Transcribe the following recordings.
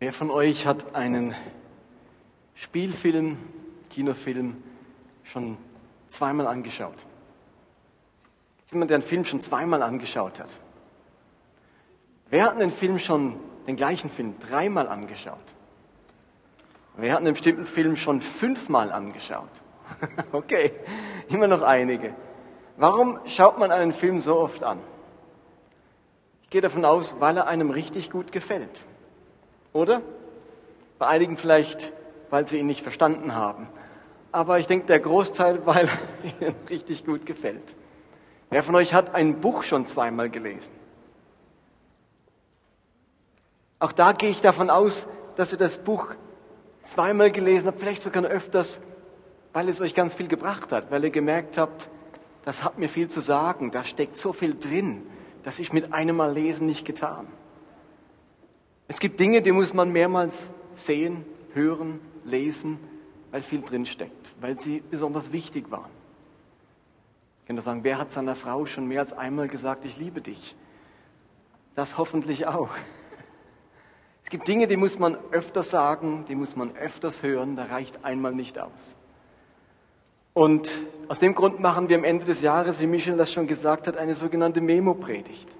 Wer von euch hat einen Spielfilm, Kinofilm schon zweimal angeschaut? Jemand, der einen Film schon zweimal angeschaut hat? Wer hat einen Film schon, den gleichen Film, dreimal angeschaut? Wer hat einen bestimmten Film schon fünfmal angeschaut? okay, immer noch einige. Warum schaut man einen Film so oft an? Ich gehe davon aus, weil er einem richtig gut gefällt. Oder? Bei einigen vielleicht, weil sie ihn nicht verstanden haben. Aber ich denke, der Großteil, weil er ihnen richtig gut gefällt. Wer von euch hat ein Buch schon zweimal gelesen? Auch da gehe ich davon aus, dass ihr das Buch zweimal gelesen habt, vielleicht sogar öfters, weil es euch ganz viel gebracht hat, weil ihr gemerkt habt, das hat mir viel zu sagen, da steckt so viel drin, das ich mit einem Mal lesen nicht getan. Es gibt Dinge, die muss man mehrmals sehen, hören, lesen, weil viel drin steckt, weil sie besonders wichtig waren. Ich nur sagen, wer hat seiner Frau schon mehr als einmal gesagt, ich liebe dich? Das hoffentlich auch. Es gibt Dinge, die muss man öfters sagen, die muss man öfters hören, da reicht einmal nicht aus. Und aus dem Grund machen wir am Ende des Jahres, wie Michel das schon gesagt hat, eine sogenannte Memo-Predigt.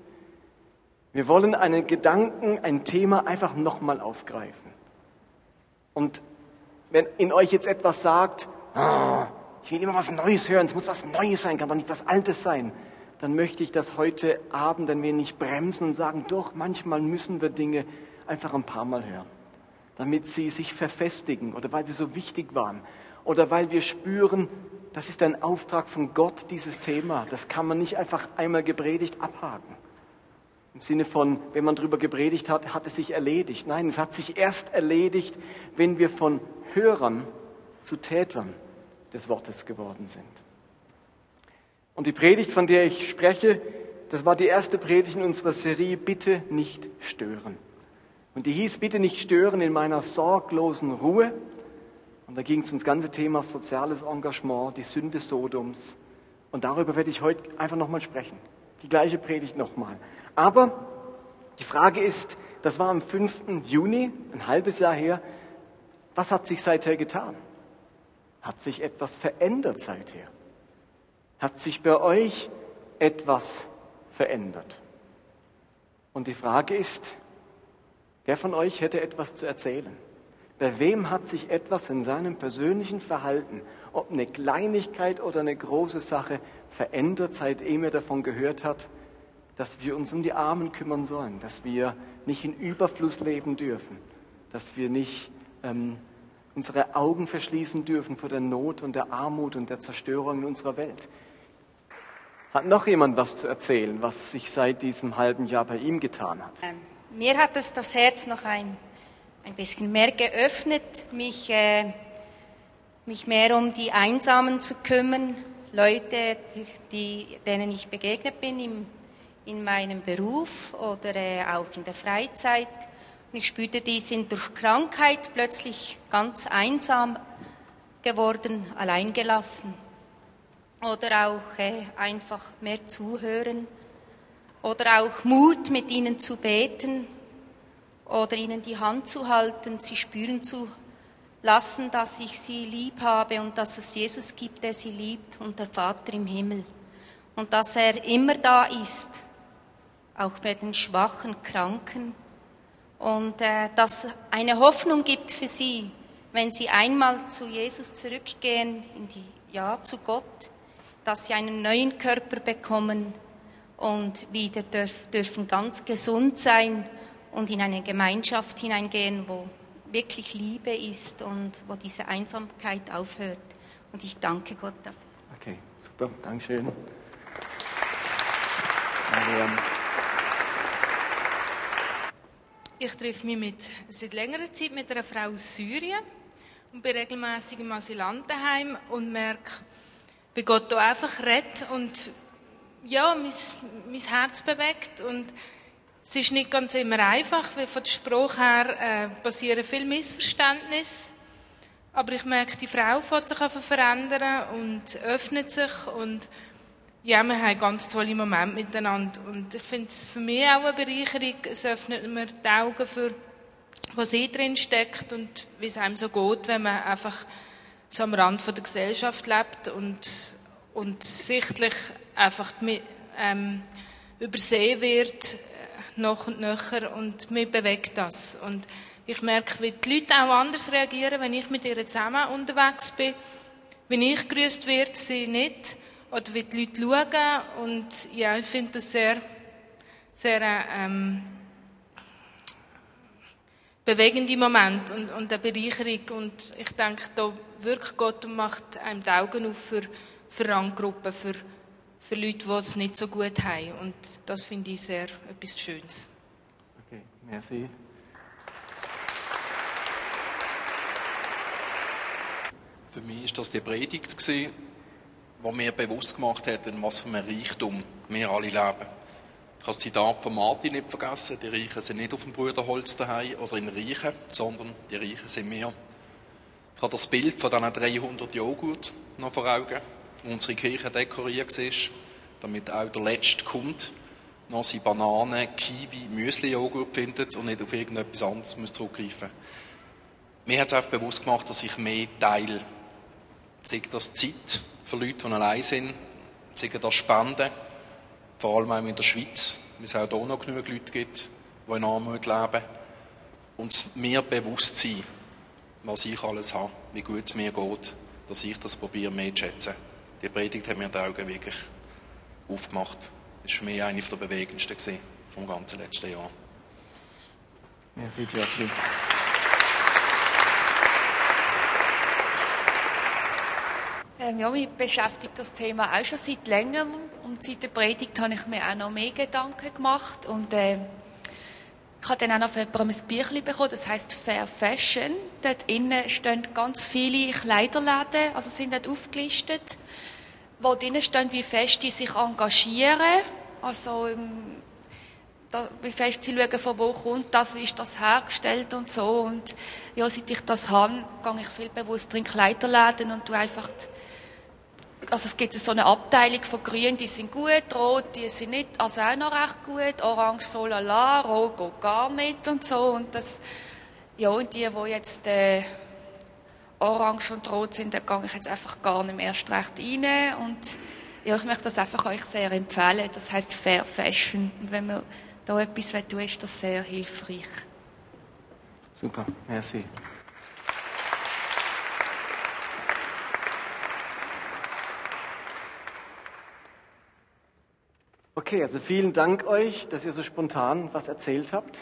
Wir wollen einen Gedanken, ein Thema einfach nochmal aufgreifen. Und wenn in euch jetzt etwas sagt, oh, ich will immer was Neues hören, es muss was Neues sein, kann doch nicht was Altes sein, dann möchte ich das heute Abend ein wenig bremsen und sagen, doch, manchmal müssen wir Dinge einfach ein paar Mal hören, damit sie sich verfestigen oder weil sie so wichtig waren oder weil wir spüren, das ist ein Auftrag von Gott, dieses Thema. Das kann man nicht einfach einmal gepredigt abhaken. Im Sinne von, wenn man darüber gepredigt hat, hat es sich erledigt. Nein, es hat sich erst erledigt, wenn wir von Hörern zu Tätern des Wortes geworden sind. Und die Predigt, von der ich spreche, das war die erste Predigt in unserer Serie Bitte nicht stören. Und die hieß Bitte nicht stören in meiner sorglosen Ruhe. Und da ging es um das ganze Thema soziales Engagement, die Sünde Sodoms. Und darüber werde ich heute einfach nochmal sprechen. Die gleiche Predigt nochmal. Aber die Frage ist, das war am 5. Juni, ein halbes Jahr her, was hat sich seither getan? Hat sich etwas verändert seither? Hat sich bei euch etwas verändert? Und die Frage ist, wer von euch hätte etwas zu erzählen? Bei wem hat sich etwas in seinem persönlichen Verhalten, ob eine Kleinigkeit oder eine große Sache, verändert, seitdem er davon gehört hat, dass wir uns um die Armen kümmern sollen, dass wir nicht in Überfluss leben dürfen, dass wir nicht ähm, unsere Augen verschließen dürfen vor der Not und der Armut und der Zerstörung in unserer Welt. Hat noch jemand was zu erzählen, was sich seit diesem halben Jahr bei ihm getan hat? Ähm, mir hat es das Herz noch ein, ein bisschen mehr geöffnet, mich, äh, mich mehr um die Einsamen zu kümmern, Leute, die, denen ich begegnet bin im in meinem Beruf oder äh, auch in der Freizeit. Und ich spürte, die sind durch Krankheit plötzlich ganz einsam geworden, alleingelassen. Oder auch äh, einfach mehr zuhören. Oder auch Mut, mit ihnen zu beten. Oder ihnen die Hand zu halten, sie spüren zu lassen, dass ich sie lieb habe und dass es Jesus gibt, der sie liebt und der Vater im Himmel. Und dass er immer da ist auch bei den schwachen Kranken und äh, dass eine Hoffnung gibt für sie, wenn sie einmal zu Jesus zurückgehen, in die, ja, zu Gott, dass sie einen neuen Körper bekommen und wieder dürf, dürfen ganz gesund sein und in eine Gemeinschaft hineingehen, wo wirklich Liebe ist und wo diese Einsamkeit aufhört. Und ich danke Gott dafür. Okay, super, Dankeschön. Mariam. Ich treffe mich mit, seit längerer Zeit mit einer Frau aus Syrien und bin regelmäßig im Asylantenheim und merke, wie Gott da einfach redet und ja, mein, mein Herz bewegt und es ist nicht ganz immer einfach, weil von der Sprache her äh, passieren viele Missverständnisse. Aber ich merke, die Frau fängt sich verändern und öffnet sich und ja, wir haben ganz tolle Momente miteinander. Und ich finde es für mich auch eine Bereicherung. Es öffnet mir die Augen für was eh drin steckt und wie es einem so geht, wenn man einfach so am Rand von der Gesellschaft lebt und, und sichtlich einfach ähm, übersehen wird, äh, noch und nöcher und mir bewegt das. Und ich merke, wie die Leute auch anders reagieren, wenn ich mit ihnen zusammen unterwegs bin. Wenn ich grüßt werde, sie nicht. Oder wie die Leute schauen. Und ja, ich finde das sehr, sehr, ähm, bewegende Moment und, und eine Bereicherung. Und ich denke, da wirkt Gott und macht einem die Augen auf für, für Ranggruppen, für, für Leute, die es nicht so gut haben. Und das finde ich sehr etwas Schönes. Okay, merci. Für mich ist das die Predigt gewesen, die mir bewusst gemacht hat, in was für einem Reichtum wir alle leben. Ich habe das Zitat von Martin nicht vergessen. Die Reichen sind nicht auf dem Bruderholz daheim oder in Reichen, sondern die Reichen sind wir. Ich habe das Bild von diesen 300 Joghurt noch vor Augen, wo unsere Kirche dekoriert ist, damit auch der Letzte kommt, noch seine Bananen, Kiwi, Müsli-Joghurt findet und nicht auf irgendetwas anderes zurückgreifen muss. Mir hat es einfach bewusst gemacht, dass ich mehr teile sei das Zeit für Leute, die allein sind, sei das Spenden, vor allem auch in der Schweiz, weil es auch hier noch genug Leute gibt, die in Armut leben. Und mir bewusst sein, was ich alles habe, wie gut es mir geht, dass ich das probiere mehr zu schätzen. Die Predigt hat mir die Augen wirklich aufgemacht. Das war für mich eine der bewegendsten vom ganzen letzten Jahr. Merci, Giorgio. Ähm, ja, mich beschäftigt das Thema auch schon seit längerem und seit der Predigt habe ich mir auch noch mehr Gedanken gemacht und äh, ich habe dann auch noch jemandem ein Büchlein bekommen, das heißt Fair Fashion. Dort innen stehen ganz viele Kleiderläden, also sind dort aufgelistet, wo drinnen stehen, wie fest die sich engagieren, also ähm, da, wie fest sie schauen, von wo kommt das, wie ist das hergestellt und so. Und ja, seit ich das habe, gehe ich viel bewusster in Kleiderläden und tu einfach also es gibt so eine Abteilung von Grün, die sind gut, Rot, die sind nicht, also auch noch recht gut, Orange so lala, Rot geht gar nicht und so und das, ja und die, die jetzt äh, Orange und Rot sind, da gehe ich jetzt einfach gar nicht mehr erst recht rein und ja, ich möchte das einfach euch sehr empfehlen, das heißt Fair Fashion und wenn man da etwas tun ist das sehr hilfreich. Super, merci. Okay, also vielen Dank euch, dass ihr so spontan was erzählt habt.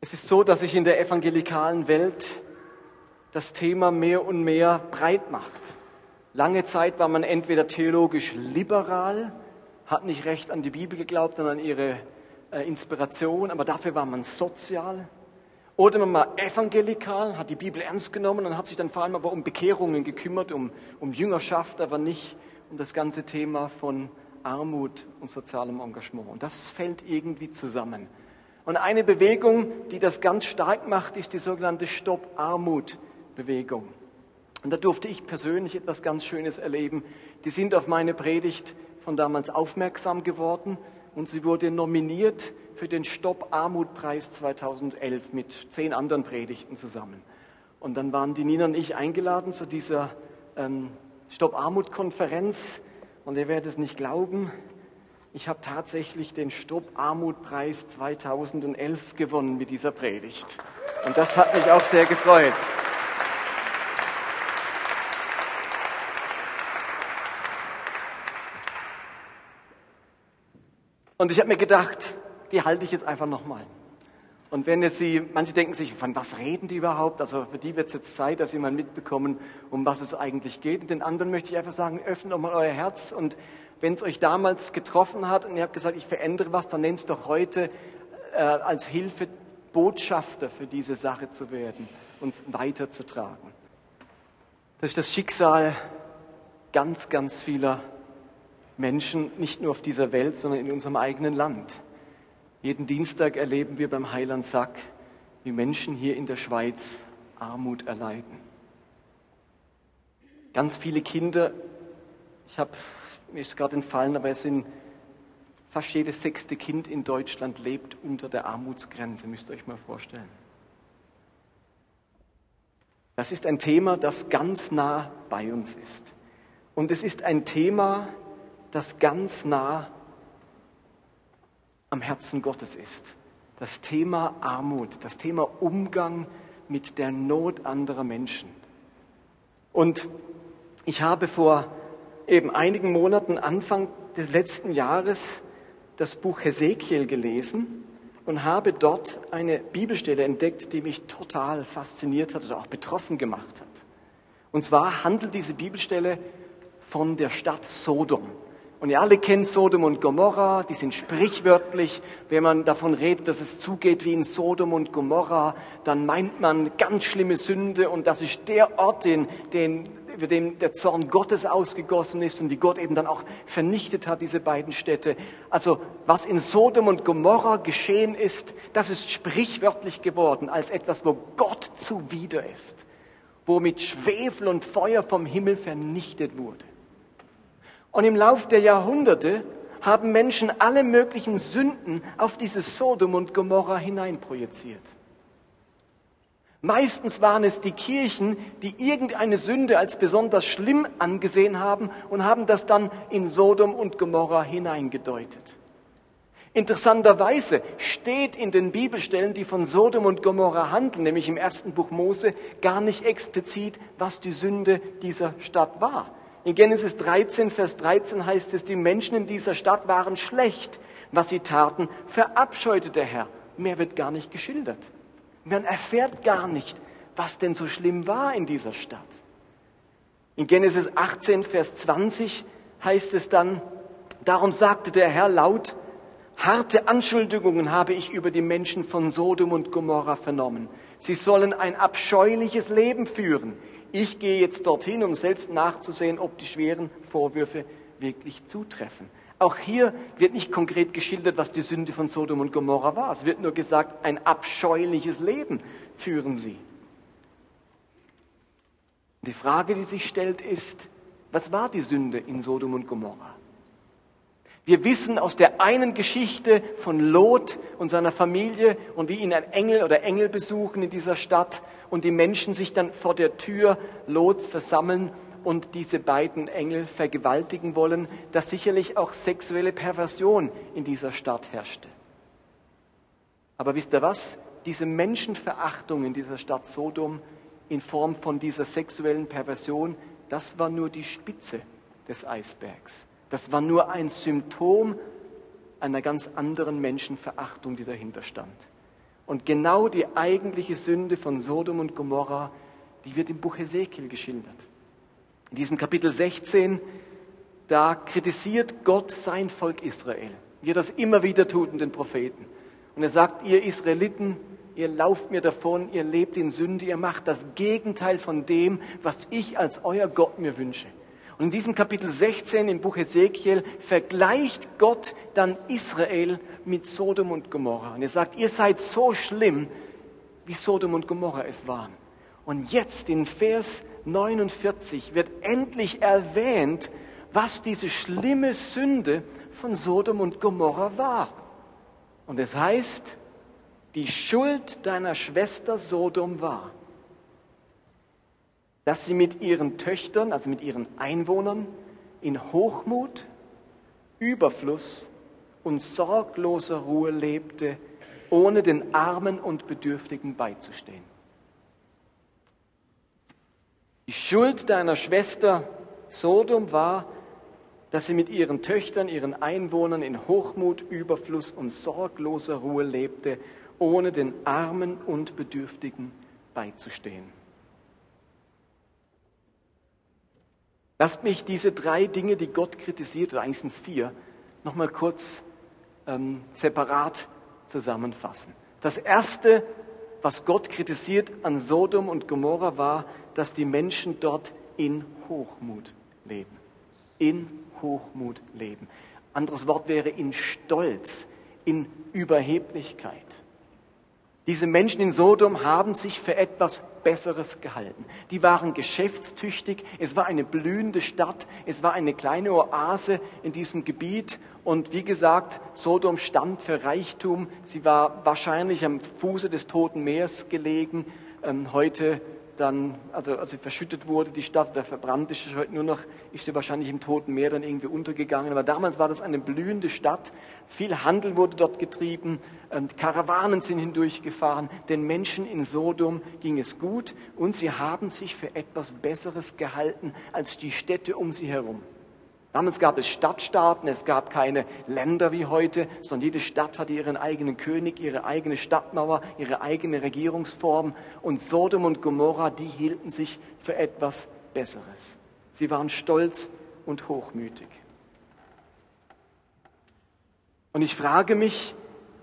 Es ist so, dass sich in der evangelikalen Welt das Thema mehr und mehr breit macht. Lange Zeit war man entweder theologisch liberal, hat nicht recht an die Bibel geglaubt und an ihre äh, Inspiration, aber dafür war man sozial. Oder man war evangelikal, hat die Bibel ernst genommen und hat sich dann vor allem aber um Bekehrungen gekümmert, um, um Jüngerschaft, aber nicht um das ganze Thema von Armut und sozialem Engagement. Und das fällt irgendwie zusammen. Und eine Bewegung, die das ganz stark macht, ist die sogenannte Stopp-Armut-Bewegung. Und da durfte ich persönlich etwas ganz Schönes erleben. Die sind auf meine Predigt von damals aufmerksam geworden und sie wurde nominiert für den Stopp-Armut-Preis 2011 mit zehn anderen Predigten zusammen. Und dann waren die Nina und ich eingeladen zu dieser ähm, Stopp Armut Konferenz und ihr werdet es nicht glauben, ich habe tatsächlich den Stopp Armut Preis 2011 gewonnen mit dieser Predigt. Und das hat mich auch sehr gefreut. Und ich habe mir gedacht, die halte ich jetzt einfach nochmal. Und wenn jetzt Sie, manche denken sich, von was reden die überhaupt? Also für die wird es jetzt Zeit, dass Sie mal mitbekommen, um was es eigentlich geht. Und den anderen möchte ich einfach sagen, öffnet doch mal euer Herz. Und wenn es euch damals getroffen hat und ihr habt gesagt, ich verändere was, dann nehmt es doch heute äh, als Hilfe, Botschafter für diese Sache zu werden, uns weiterzutragen. Das ist das Schicksal ganz, ganz vieler Menschen, nicht nur auf dieser Welt, sondern in unserem eigenen Land. Jeden Dienstag erleben wir beim Heiland Sack, wie Menschen hier in der Schweiz Armut erleiden. Ganz viele Kinder, ich habe mir ist gerade entfallen, aber es sind Fast jedes sechste Kind in Deutschland lebt unter der Armutsgrenze, müsst ihr euch mal vorstellen. Das ist ein Thema, das ganz nah bei uns ist. Und es ist ein Thema, das ganz nah am Herzen Gottes ist. Das Thema Armut, das Thema Umgang mit der Not anderer Menschen. Und ich habe vor eben einigen Monaten, Anfang des letzten Jahres, das Buch Hesekiel gelesen und habe dort eine Bibelstelle entdeckt, die mich total fasziniert hat oder auch betroffen gemacht hat. Und zwar handelt diese Bibelstelle von der Stadt Sodom. Und ihr alle kennt Sodom und Gomorra, die sind sprichwörtlich. Wenn man davon redet, dass es zugeht wie in Sodom und Gomorra, dann meint man ganz schlimme Sünde und das ist der Ort, den, den, über dem der Zorn Gottes ausgegossen ist und die Gott eben dann auch vernichtet hat, diese beiden Städte. Also was in Sodom und Gomorra geschehen ist, das ist sprichwörtlich geworden als etwas, wo Gott zuwider ist, wo mit Schwefel und Feuer vom Himmel vernichtet wurde. Und im Lauf der Jahrhunderte haben Menschen alle möglichen Sünden auf dieses Sodom und Gomorra hineinprojiziert. Meistens waren es die Kirchen, die irgendeine Sünde als besonders schlimm angesehen haben und haben das dann in Sodom und Gomorra hineingedeutet. Interessanterweise steht in den Bibelstellen, die von Sodom und Gomorra handeln, nämlich im ersten Buch Mose, gar nicht explizit, was die Sünde dieser Stadt war. In Genesis 13, Vers 13 heißt es, die Menschen in dieser Stadt waren schlecht. Was sie taten, verabscheute der Herr. Mehr wird gar nicht geschildert. Man erfährt gar nicht, was denn so schlimm war in dieser Stadt. In Genesis 18, Vers 20 heißt es dann, darum sagte der Herr laut, harte Anschuldigungen habe ich über die Menschen von Sodom und Gomorra vernommen. Sie sollen ein abscheuliches Leben führen. Ich gehe jetzt dorthin, um selbst nachzusehen, ob die schweren Vorwürfe wirklich zutreffen. Auch hier wird nicht konkret geschildert, was die Sünde von Sodom und Gomorra war. Es wird nur gesagt, ein abscheuliches Leben führen sie. Die Frage, die sich stellt, ist, was war die Sünde in Sodom und Gomorra? Wir wissen aus der einen Geschichte von Lot und seiner Familie und wie ihn ein Engel oder Engel besuchen in dieser Stadt und die Menschen sich dann vor der Tür Lots versammeln und diese beiden Engel vergewaltigen wollen, dass sicherlich auch sexuelle Perversion in dieser Stadt herrschte. Aber wisst ihr was? Diese Menschenverachtung in dieser Stadt Sodom in Form von dieser sexuellen Perversion, das war nur die Spitze des Eisbergs. Das war nur ein Symptom einer ganz anderen Menschenverachtung, die dahinter stand. Und genau die eigentliche Sünde von Sodom und Gomorra, die wird im Buch Hesekiel geschildert. In diesem Kapitel 16, da kritisiert Gott sein Volk Israel, wie er das immer wieder tut in den Propheten. Und er sagt, ihr Israeliten, ihr lauft mir davon, ihr lebt in Sünde, ihr macht das Gegenteil von dem, was ich als euer Gott mir wünsche. Und in diesem Kapitel 16 im Buch Ezekiel vergleicht Gott dann Israel mit Sodom und Gomorra. Und er sagt, ihr seid so schlimm, wie Sodom und Gomorra es waren. Und jetzt in Vers 49 wird endlich erwähnt, was diese schlimme Sünde von Sodom und Gomorra war. Und es heißt, die Schuld deiner Schwester Sodom war, dass sie mit ihren Töchtern, also mit ihren Einwohnern, in Hochmut, Überfluss und sorgloser Ruhe lebte, ohne den Armen und Bedürftigen beizustehen. Die Schuld deiner Schwester Sodom war, dass sie mit ihren Töchtern, ihren Einwohnern in Hochmut, Überfluss und sorgloser Ruhe lebte, ohne den Armen und Bedürftigen beizustehen. Lasst mich diese drei Dinge, die Gott kritisiert, oder eigentlich sind es vier, nochmal kurz ähm, separat zusammenfassen. Das Erste, was Gott kritisiert an Sodom und Gomorra, war, dass die Menschen dort in Hochmut leben. In Hochmut leben. Anderes Wort wäre in Stolz, in Überheblichkeit. Diese Menschen in Sodom haben sich für etwas Besseres gehalten. Die waren geschäftstüchtig. Es war eine blühende Stadt. Es war eine kleine Oase in diesem Gebiet. Und wie gesagt, Sodom stand für Reichtum. Sie war wahrscheinlich am Fuße des Toten Meers gelegen. Ähm, heute dann, also als sie verschüttet wurde, die Stadt, oder verbrannt ist heute nur noch, ist sie wahrscheinlich im Toten Meer dann irgendwie untergegangen. Aber damals war das eine blühende Stadt. Viel Handel wurde dort getrieben, Karawanen sind hindurchgefahren. Den Menschen in Sodom ging es gut und sie haben sich für etwas Besseres gehalten als die Städte um sie herum. Damals gab es Stadtstaaten, es gab keine Länder wie heute, sondern jede Stadt hatte ihren eigenen König, ihre eigene Stadtmauer, ihre eigene Regierungsform. Und Sodom und Gomorra, die hielten sich für etwas Besseres. Sie waren stolz und hochmütig. Und ich frage mich,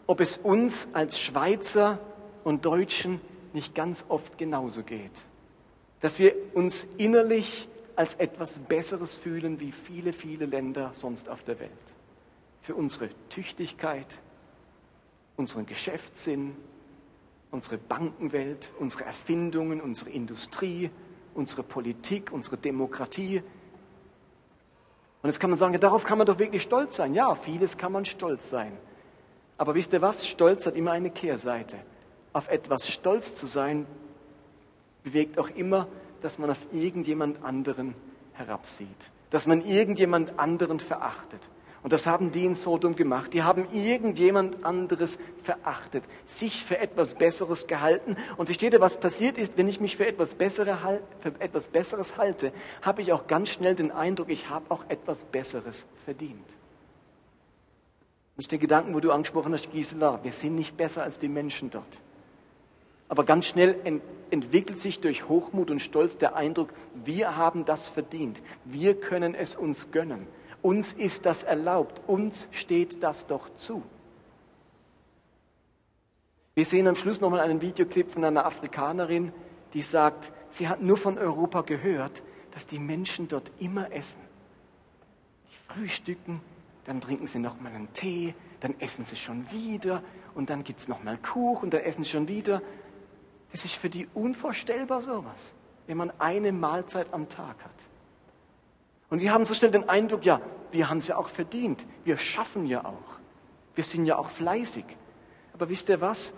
ob es uns als Schweizer und Deutschen nicht ganz oft genauso geht. Dass wir uns innerlich als etwas Besseres fühlen wie viele, viele Länder sonst auf der Welt. Für unsere Tüchtigkeit, unseren Geschäftssinn, unsere Bankenwelt, unsere Erfindungen, unsere Industrie, unsere Politik, unsere Demokratie. Und jetzt kann man sagen, ja, darauf kann man doch wirklich stolz sein. Ja, vieles kann man stolz sein. Aber wisst ihr was? Stolz hat immer eine Kehrseite. Auf etwas stolz zu sein, bewegt auch immer dass man auf irgendjemand anderen herabsieht, dass man irgendjemand anderen verachtet. Und das haben die in Sodom gemacht. Die haben irgendjemand anderes verachtet, sich für etwas Besseres gehalten. Und versteht ihr, was passiert ist, wenn ich mich für etwas, Bessere, für etwas Besseres halte, habe ich auch ganz schnell den Eindruck, ich habe auch etwas Besseres verdient. Das ist der Gedanken, wo du angesprochen hast, Gisela. Wir sind nicht besser als die Menschen dort. Aber ganz schnell ent entwickelt sich durch Hochmut und Stolz der Eindruck, wir haben das verdient, wir können es uns gönnen, uns ist das erlaubt, uns steht das doch zu. Wir sehen am Schluss nochmal einen Videoclip von einer Afrikanerin, die sagt, sie hat nur von Europa gehört, dass die Menschen dort immer essen. Die frühstücken, dann trinken sie nochmal einen Tee, dann essen sie schon wieder und dann gibt es nochmal Kuchen, dann essen sie schon wieder. Es ist für die unvorstellbar sowas, wenn man eine Mahlzeit am Tag hat. Und wir haben so schnell den Eindruck, ja, wir haben es ja auch verdient. Wir schaffen ja auch. Wir sind ja auch fleißig. Aber wisst ihr was?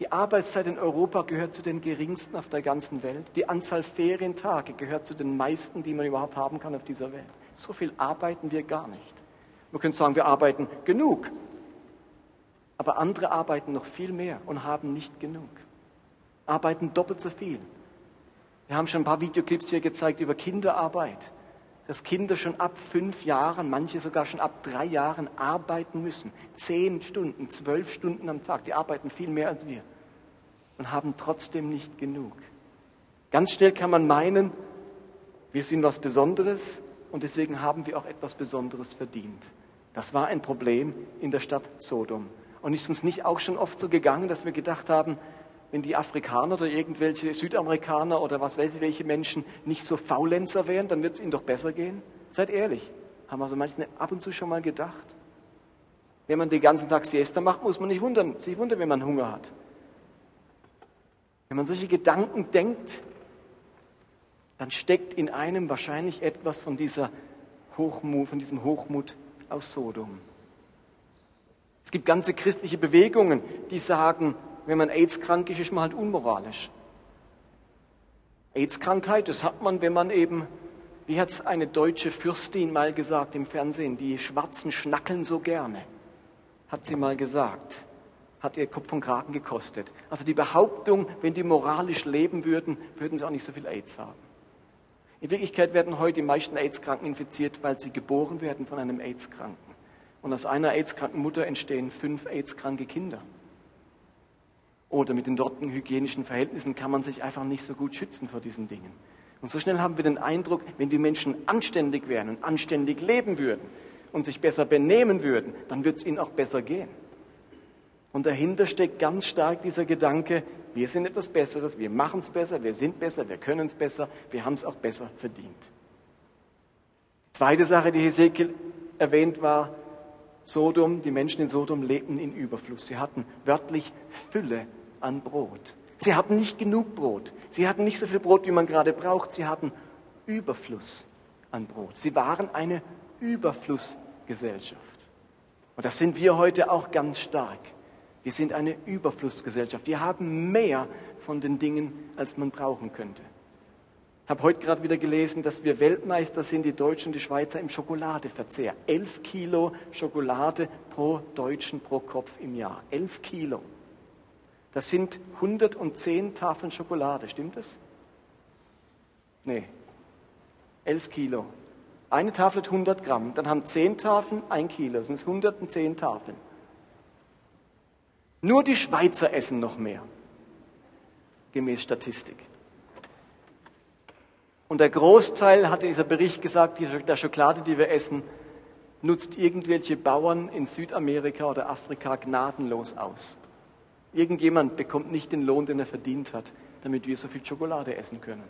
Die Arbeitszeit in Europa gehört zu den geringsten auf der ganzen Welt. Die Anzahl Ferientage gehört zu den meisten, die man überhaupt haben kann auf dieser Welt. So viel arbeiten wir gar nicht. Man könnte sagen, wir arbeiten genug. Aber andere arbeiten noch viel mehr und haben nicht genug arbeiten doppelt so viel. Wir haben schon ein paar Videoclips hier gezeigt über Kinderarbeit, dass Kinder schon ab fünf Jahren, manche sogar schon ab drei Jahren arbeiten müssen. Zehn Stunden, zwölf Stunden am Tag. Die arbeiten viel mehr als wir und haben trotzdem nicht genug. Ganz schnell kann man meinen, wir sind was Besonderes und deswegen haben wir auch etwas Besonderes verdient. Das war ein Problem in der Stadt Sodom. Und ist uns nicht auch schon oft so gegangen, dass wir gedacht haben, wenn die Afrikaner oder irgendwelche Südamerikaner oder was weiß ich, welche Menschen nicht so Faulenzer wären, dann wird es ihnen doch besser gehen. Seid ehrlich. Haben also manche ab und zu schon mal gedacht. Wenn man den ganzen Tag Siesta macht, muss man nicht wundern, sich wundern, wenn man Hunger hat. Wenn man solche Gedanken denkt, dann steckt in einem wahrscheinlich etwas von dieser Hochmut, von diesem Hochmut aus Sodom. Es gibt ganze christliche Bewegungen, die sagen, wenn man AIDS-krank ist, ist man halt unmoralisch. AIDS-Krankheit, das hat man, wenn man eben, wie hat es eine deutsche Fürstin mal gesagt im Fernsehen, die Schwarzen schnackeln so gerne, hat sie mal gesagt. Hat ihr Kopf und Kragen gekostet. Also die Behauptung, wenn die moralisch leben würden, würden sie auch nicht so viel AIDS haben. In Wirklichkeit werden heute die meisten AIDS-Kranken infiziert, weil sie geboren werden von einem AIDS-Kranken. Und aus einer AIDS-kranken Mutter entstehen fünf AIDS-kranke Kinder oder mit den dortigen hygienischen Verhältnissen kann man sich einfach nicht so gut schützen vor diesen Dingen. Und so schnell haben wir den Eindruck, wenn die Menschen anständig wären und anständig leben würden und sich besser benehmen würden, dann wird es ihnen auch besser gehen. Und dahinter steckt ganz stark dieser Gedanke, wir sind etwas Besseres, wir machen es besser, wir sind besser, wir können es besser, wir haben es auch besser verdient. Zweite Sache, die Hesekiel erwähnt war, Sodom, die Menschen in Sodom lebten in Überfluss. Sie hatten wörtlich Fülle an Brot. Sie hatten nicht genug Brot. Sie hatten nicht so viel Brot, wie man gerade braucht. Sie hatten Überfluss an Brot. Sie waren eine Überflussgesellschaft. Und das sind wir heute auch ganz stark. Wir sind eine Überflussgesellschaft. Wir haben mehr von den Dingen, als man brauchen könnte. Ich habe heute gerade wieder gelesen, dass wir Weltmeister sind, die Deutschen und die Schweizer im Schokoladeverzehr. Elf Kilo Schokolade pro Deutschen pro Kopf im Jahr. Elf Kilo. Das sind 110 Tafeln Schokolade, stimmt das? Nee. Elf Kilo. Eine Tafel hat 100 Gramm, dann haben 10 Tafeln ein Kilo, das sind 110 Tafeln. Nur die Schweizer essen noch mehr, gemäß Statistik. Und der Großteil, hat dieser Bericht gesagt, der Schokolade, die wir essen, nutzt irgendwelche Bauern in Südamerika oder Afrika gnadenlos aus. Irgendjemand bekommt nicht den Lohn, den er verdient hat, damit wir so viel Schokolade essen können.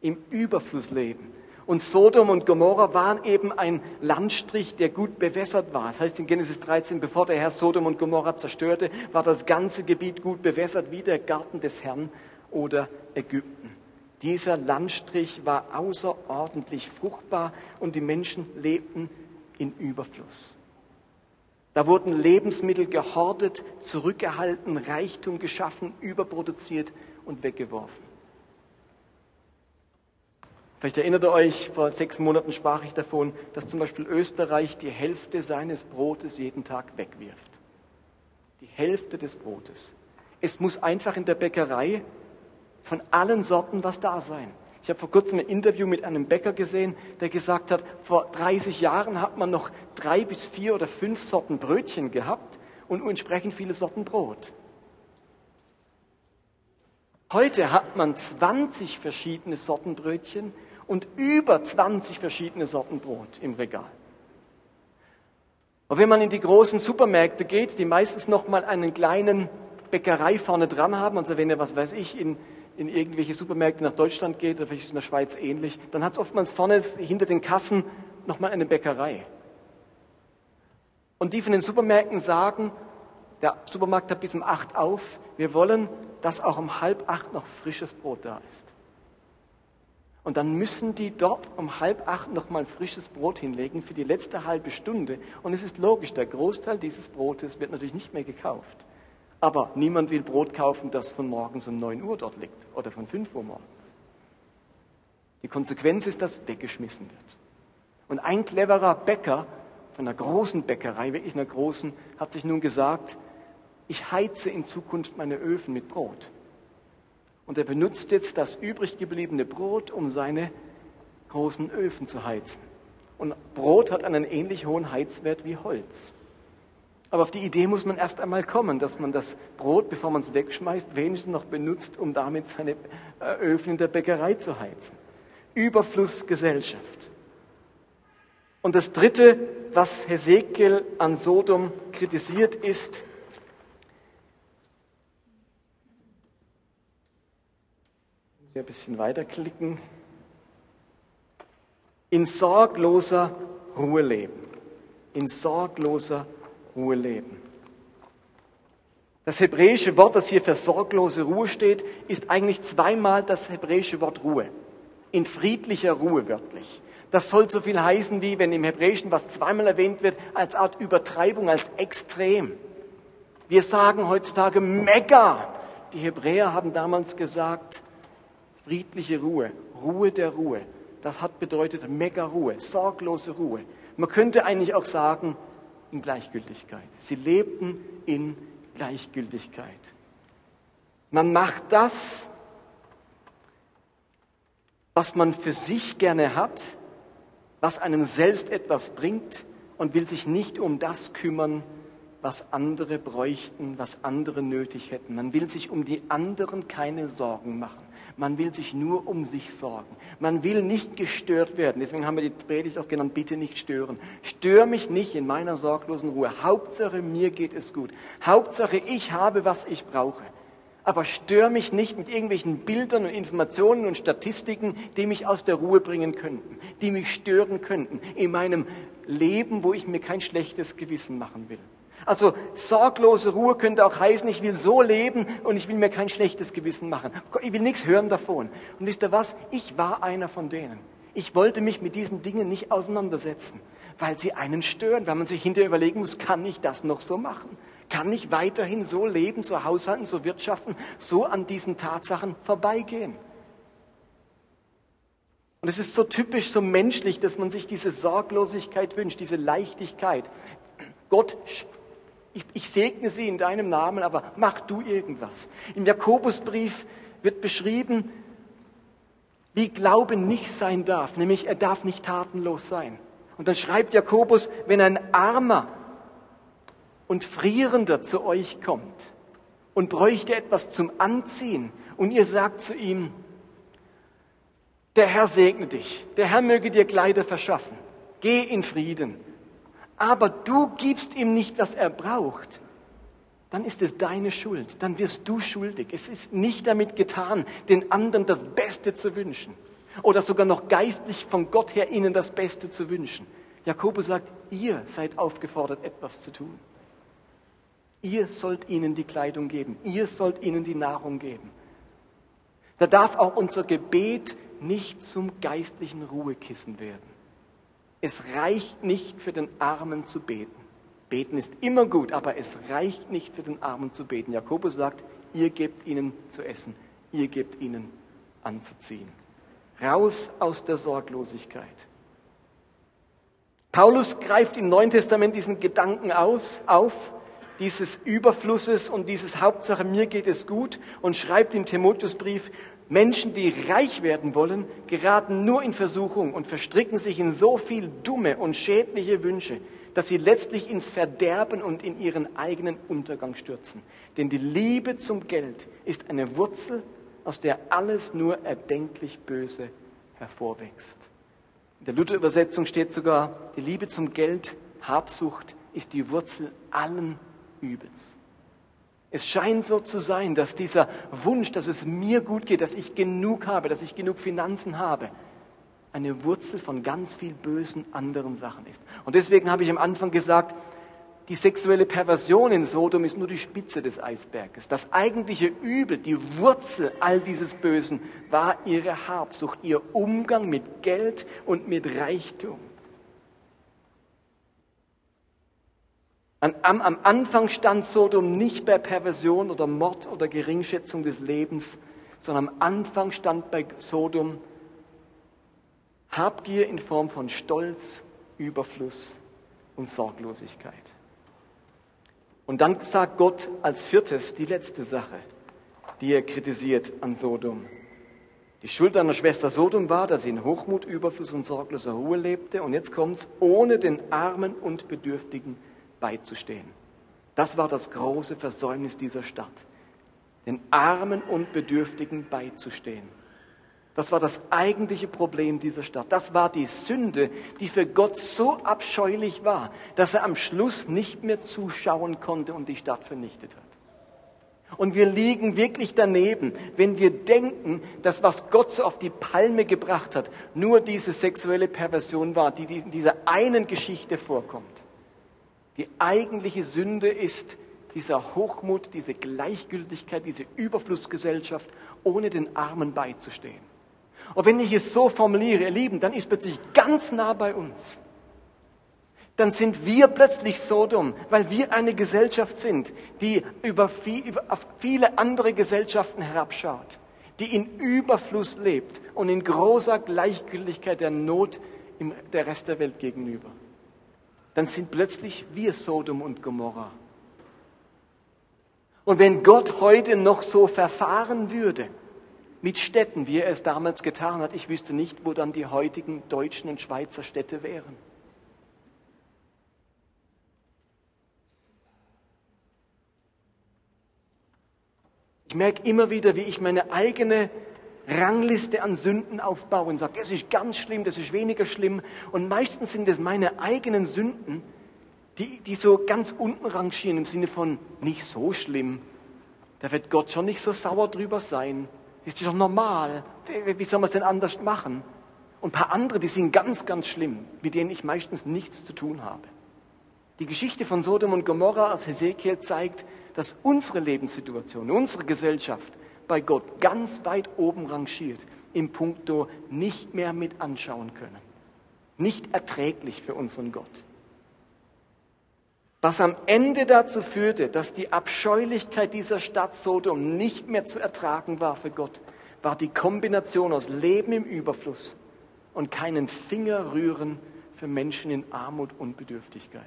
Im Überfluss leben. Und Sodom und Gomorra waren eben ein Landstrich, der gut bewässert war. Das heißt in Genesis 13, bevor der Herr Sodom und Gomorra zerstörte, war das ganze Gebiet gut bewässert, wie der Garten des Herrn oder Ägypten. Dieser Landstrich war außerordentlich fruchtbar und die Menschen lebten in Überfluss. Da wurden Lebensmittel gehortet, zurückgehalten, Reichtum geschaffen, überproduziert und weggeworfen. Vielleicht erinnert ihr euch, vor sechs Monaten sprach ich davon, dass zum Beispiel Österreich die Hälfte seines Brotes jeden Tag wegwirft. Die Hälfte des Brotes. Es muss einfach in der Bäckerei von allen Sorten was da sein. Ich habe vor kurzem ein Interview mit einem Bäcker gesehen, der gesagt hat, vor 30 Jahren hat man noch drei bis vier oder fünf Sorten Brötchen gehabt und entsprechend viele Sorten Brot. Heute hat man 20 verschiedene Sorten Brötchen und über 20 verschiedene Sorten Brot im Regal. Und wenn man in die großen Supermärkte geht, die meistens noch mal einen kleinen Bäckerei vorne dran haben, also wenn ihr, was weiß ich, in in irgendwelche Supermärkte nach Deutschland geht, oder vielleicht ist es in der Schweiz ähnlich, dann hat es oftmals vorne hinter den Kassen nochmal eine Bäckerei. Und die von den Supermärkten sagen, der Supermarkt hat bis um acht auf, wir wollen, dass auch um halb acht noch frisches Brot da ist. Und dann müssen die dort um halb acht nochmal frisches Brot hinlegen für die letzte halbe Stunde. Und es ist logisch, der Großteil dieses Brotes wird natürlich nicht mehr gekauft. Aber niemand will Brot kaufen, das von morgens um 9 Uhr dort liegt oder von 5 Uhr morgens. Die Konsequenz ist, dass weggeschmissen wird. Und ein cleverer Bäcker von einer großen Bäckerei, wirklich einer großen, hat sich nun gesagt, ich heize in Zukunft meine Öfen mit Brot. Und er benutzt jetzt das übrig gebliebene Brot, um seine großen Öfen zu heizen. Und Brot hat einen ähnlich hohen Heizwert wie Holz. Aber auf die Idee muss man erst einmal kommen, dass man das Brot, bevor man es wegschmeißt, wenigstens noch benutzt, um damit seine äh, Öfen in der Bäckerei zu heizen. Überflussgesellschaft. Und das Dritte, was Hesekiel an Sodom kritisiert, ist, ich ein bisschen weiterklicken, in sorgloser Ruhe leben. In sorgloser Ruhe Ruhe leben. Das hebräische Wort, das hier für sorglose Ruhe steht, ist eigentlich zweimal das hebräische Wort Ruhe. In friedlicher Ruhe wörtlich. Das soll so viel heißen wie, wenn im Hebräischen was zweimal erwähnt wird, als Art Übertreibung, als extrem. Wir sagen heutzutage mega. Die Hebräer haben damals gesagt, friedliche Ruhe, Ruhe der Ruhe. Das hat bedeutet mega Ruhe, sorglose Ruhe. Man könnte eigentlich auch sagen, in Gleichgültigkeit. Sie lebten in Gleichgültigkeit. Man macht das, was man für sich gerne hat, was einem selbst etwas bringt und will sich nicht um das kümmern, was andere bräuchten, was andere nötig hätten. Man will sich um die anderen keine Sorgen machen. Man will sich nur um sich sorgen. Man will nicht gestört werden. Deswegen haben wir die Predigt auch genannt, bitte nicht stören. Stör mich nicht in meiner sorglosen Ruhe. Hauptsache, mir geht es gut. Hauptsache, ich habe, was ich brauche. Aber stör mich nicht mit irgendwelchen Bildern und Informationen und Statistiken, die mich aus der Ruhe bringen könnten, die mich stören könnten in meinem Leben, wo ich mir kein schlechtes Gewissen machen will. Also sorglose Ruhe könnte auch heißen, ich will so leben und ich will mir kein schlechtes Gewissen machen. Ich will nichts hören davon. Und wisst ihr was? Ich war einer von denen. Ich wollte mich mit diesen Dingen nicht auseinandersetzen, weil sie einen stören, weil man sich hinterher überlegen muss, kann ich das noch so machen? Kann ich weiterhin so leben, so haushalten, so wirtschaften, so an diesen Tatsachen vorbeigehen? Und es ist so typisch, so menschlich, dass man sich diese Sorglosigkeit wünscht, diese Leichtigkeit. Gott ich, ich segne sie in deinem Namen, aber mach du irgendwas. Im Jakobusbrief wird beschrieben, wie Glaube nicht sein darf, nämlich er darf nicht tatenlos sein. Und dann schreibt Jakobus, wenn ein Armer und Frierender zu euch kommt und bräuchte etwas zum Anziehen und ihr sagt zu ihm, der Herr segne dich, der Herr möge dir Kleider verschaffen, geh in Frieden, aber du gibst ihm nicht, was er braucht, dann ist es deine Schuld, dann wirst du schuldig. Es ist nicht damit getan, den anderen das Beste zu wünschen oder sogar noch geistlich von Gott her ihnen das Beste zu wünschen. Jakobus sagt, ihr seid aufgefordert, etwas zu tun. Ihr sollt ihnen die Kleidung geben, ihr sollt ihnen die Nahrung geben. Da darf auch unser Gebet nicht zum geistlichen Ruhekissen werden. Es reicht nicht für den Armen zu beten. Beten ist immer gut, aber es reicht nicht für den Armen zu beten. Jakobus sagt, ihr gebt ihnen zu essen, ihr gebt ihnen anzuziehen. Raus aus der Sorglosigkeit. Paulus greift im Neuen Testament diesen Gedanken aus, auf, dieses Überflusses und dieses Hauptsache mir geht es gut und schreibt im Timotheusbrief, Menschen, die reich werden wollen, geraten nur in Versuchung und verstricken sich in so viel dumme und schädliche Wünsche, dass sie letztlich ins Verderben und in ihren eigenen Untergang stürzen. Denn die Liebe zum Geld ist eine Wurzel, aus der alles nur erdenklich Böse hervorwächst. In der Luther-Übersetzung steht sogar, die Liebe zum Geld, Habsucht, ist die Wurzel allen Übels. Es scheint so zu sein, dass dieser Wunsch, dass es mir gut geht, dass ich genug habe, dass ich genug Finanzen habe, eine Wurzel von ganz viel bösen anderen Sachen ist. Und deswegen habe ich am Anfang gesagt, die sexuelle Perversion in Sodom ist nur die Spitze des Eisberges. Das eigentliche Übel, die Wurzel all dieses Bösen war ihre Habsucht, ihr Umgang mit Geld und mit Reichtum. Am, am Anfang stand Sodom nicht bei Perversion oder Mord oder Geringschätzung des Lebens, sondern am Anfang stand bei Sodom Habgier in Form von Stolz, Überfluss und Sorglosigkeit. Und dann sagt Gott als viertes die letzte Sache, die er kritisiert an Sodom. Die Schuld einer Schwester Sodom war, dass sie in Hochmut, Überfluss und sorgloser Ruhe lebte. Und jetzt kommt's, ohne den Armen und Bedürftigen beizustehen. Das war das große Versäumnis dieser Stadt, den Armen und Bedürftigen beizustehen. Das war das eigentliche Problem dieser Stadt. Das war die Sünde, die für Gott so abscheulich war, dass er am Schluss nicht mehr zuschauen konnte und die Stadt vernichtet hat. Und wir liegen wirklich daneben, wenn wir denken, dass was Gott so auf die Palme gebracht hat, nur diese sexuelle Perversion war, die in dieser einen Geschichte vorkommt. Die eigentliche Sünde ist dieser Hochmut, diese Gleichgültigkeit, diese Überflussgesellschaft, ohne den Armen beizustehen. Und wenn ich es so formuliere, ihr Lieben, dann ist plötzlich ganz nah bei uns. Dann sind wir plötzlich so dumm, weil wir eine Gesellschaft sind, die über, viel, über viele andere Gesellschaften herabschaut, die in Überfluss lebt und in großer Gleichgültigkeit der Not der Rest der Welt gegenüber dann sind plötzlich wir Sodom und Gomorra. Und wenn Gott heute noch so verfahren würde mit Städten, wie er es damals getan hat, ich wüsste nicht, wo dann die heutigen deutschen und Schweizer Städte wären. Ich merke immer wieder, wie ich meine eigene Rangliste an Sünden aufbaue und sage, das ist ganz schlimm, das ist weniger schlimm. Und meistens sind es meine eigenen Sünden, die, die so ganz unten rangieren im Sinne von nicht so schlimm. Da wird Gott schon nicht so sauer drüber sein. Das ist doch normal. Wie soll man es denn anders machen? Und ein paar andere, die sind ganz, ganz schlimm, mit denen ich meistens nichts zu tun habe. Die Geschichte von Sodom und Gomorra aus Hesekiel zeigt, dass unsere Lebenssituation, unsere Gesellschaft bei Gott ganz weit oben rangiert im Punkto nicht mehr mit anschauen können. Nicht erträglich für unseren Gott. Was am Ende dazu führte, dass die Abscheulichkeit dieser Stadt Sodom nicht mehr zu ertragen war für Gott, war die Kombination aus Leben im Überfluss und keinen Finger rühren für Menschen in Armut und Bedürftigkeit.